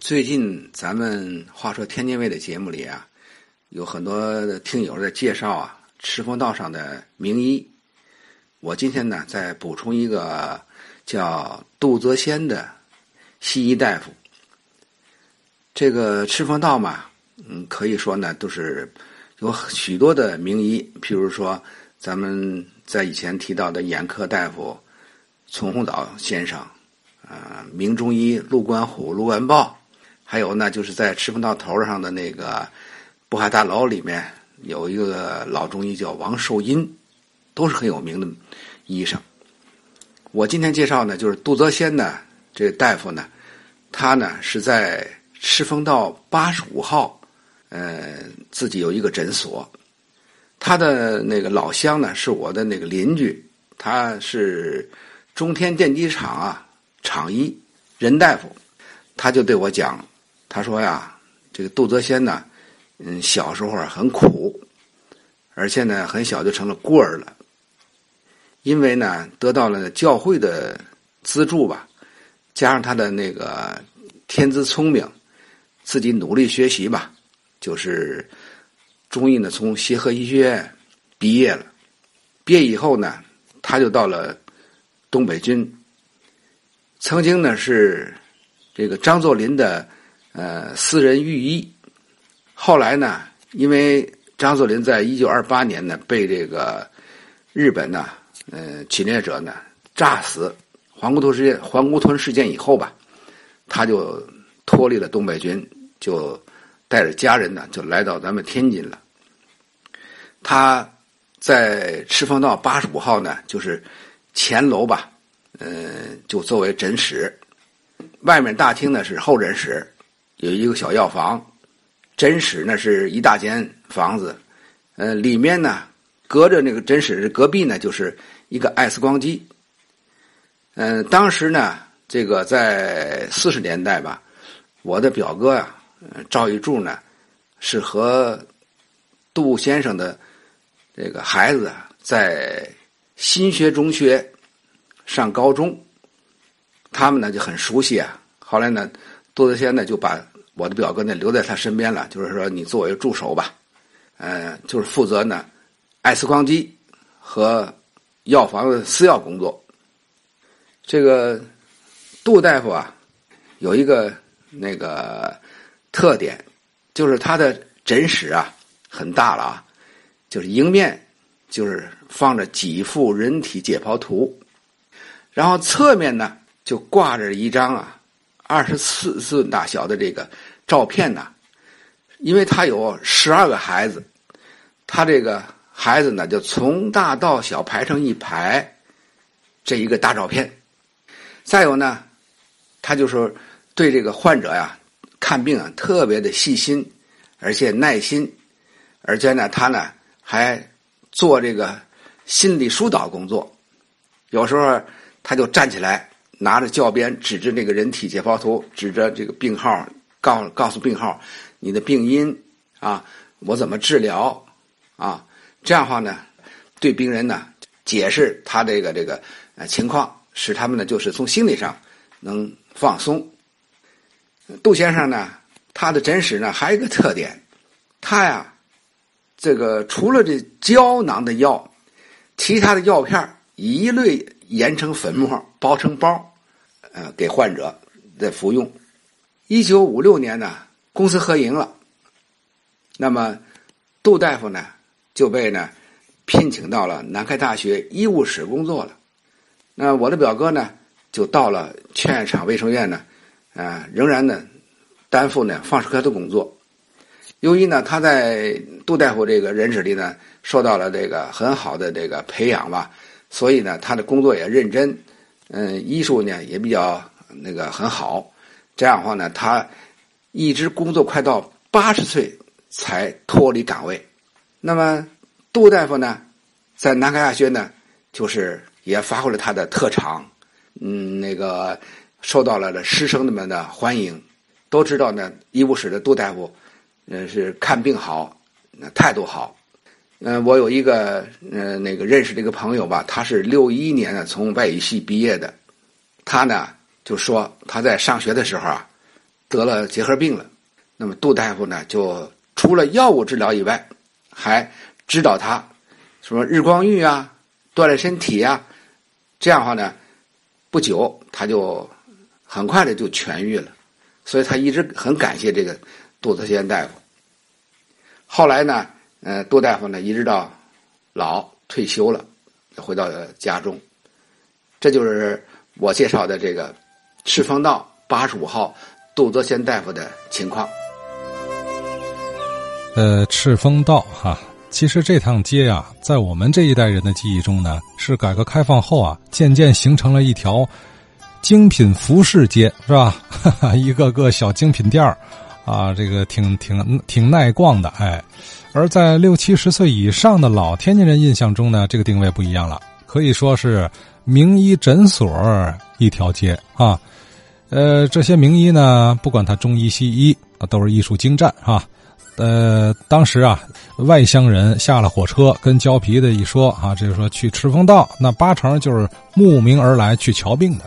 最近咱们话说天津卫的节目里啊，有很多听友在介绍啊赤峰道上的名医。我今天呢再补充一个叫杜泽先的西医大夫。这个赤峰道嘛，嗯，可以说呢都是有许多的名医，譬如说咱们在以前提到的眼科大夫丛洪岛先生，啊，名中医陆观虎、陆万豹。还有呢，就是在赤峰道头上的那个渤海大楼里面有一个老中医叫王寿荫，都是很有名的医生。我今天介绍呢，就是杜泽先呢，这个大夫呢，他呢是在赤峰道八十五号，呃，自己有一个诊所。他的那个老乡呢，是我的那个邻居，他是中天电机厂啊厂医任大夫，他就对我讲。他说呀，这个杜泽先呢，嗯，小时候啊很苦，而且呢很小就成了孤儿了。因为呢得到了教会的资助吧，加上他的那个天资聪明，自己努力学习吧，就是中医呢从协和医学院毕业了。毕业以后呢，他就到了东北军，曾经呢是这个张作霖的。呃，私人御医，后来呢，因为张作霖在一九二八年呢被这个日本呢，呃，侵略者呢炸死，黄姑屯事件，黄姑屯事件以后吧，他就脱离了东北军，就带着家人呢就来到咱们天津了。他在赤峰道八十五号呢，就是前楼吧，呃，就作为诊室，外面大厅呢是候诊室。有一个小药房，诊室呢是一大间房子，呃，里面呢隔着那个诊室隔壁呢就是一个 X 光机。嗯，当时呢，这个在四十年代吧，我的表哥呀，赵玉柱呢，是和杜先生的这个孩子在新学中学上高中，他们呢就很熟悉啊。后来呢，杜德先呢就把。我的表哥呢留在他身边了，就是说你作为助手吧，呃，就是负责呢艾斯光机和药房的私药工作。这个杜大夫啊，有一个那个特点，就是他的诊室啊很大了啊，就是迎面就是放着几幅人体解剖图，然后侧面呢就挂着一张啊。二十四寸大小的这个照片呢，因为他有十二个孩子，他这个孩子呢就从大到小排成一排，这一个大照片。再有呢，他就说对这个患者呀看病啊特别的细心，而且耐心，而且呢他呢还做这个心理疏导工作，有时候他就站起来。拿着教鞭指着那个人体解剖图，指着这个病号，告告诉病号你的病因啊，我怎么治疗啊？这样的话呢，对病人呢解释他这个这个呃情况，使他们呢就是从心理上能放松。杜先生呢，他的诊室呢还有一个特点，他呀这个除了这胶囊的药，其他的药片一律研成粉末，包成包。呃，给患者在服用。一九五六年呢，公司合营了。那么，杜大夫呢就被呢聘请到了南开大学医务室工作了。那我的表哥呢就到了劝业场卫生院呢，啊，仍然呢担负呢放射科的工作。由于呢他在杜大夫这个人室里呢受到了这个很好的这个培养吧，所以呢他的工作也认真。嗯，医术呢也比较那个很好，这样的话呢，他一直工作快到八十岁才脱离岗位。那么杜大夫呢，在南开大学呢，就是也发挥了他的特长，嗯，那个受到了师生们的欢迎，都知道呢，医务室的杜大夫，嗯，是看病好，那态度好。嗯，我有一个呃那个认识的一个朋友吧，他是六一年呢从外语系毕业的，他呢就说他在上学的时候啊，得了结核病了。那么杜大夫呢，就除了药物治疗以外，还指导他什么日光浴啊、锻炼身体呀。这样的话呢，不久他就很快的就痊愈了。所以他一直很感谢这个杜泽先大夫。后来呢，呃，杜大夫呢，一直到老退休了，回到家中。这就是我介绍的这个赤峰道八十五号杜泽先大夫的情况。呃，赤峰道哈，其实这趟街呀，在我们这一代人的记忆中呢，是改革开放后啊，渐渐形成了一条精品服饰街，是吧？一个个小精品店儿啊，这个挺挺挺耐逛的，哎。而在六七十岁以上的老天津人印象中呢，这个定位不一样了，可以说是名医诊所一条街啊。呃，这些名医呢，不管他中医西医啊，都是医术精湛啊。呃，当时啊，外乡人下了火车，跟胶皮的一说啊，就是说去赤峰道，那八成就是慕名而来去瞧病的。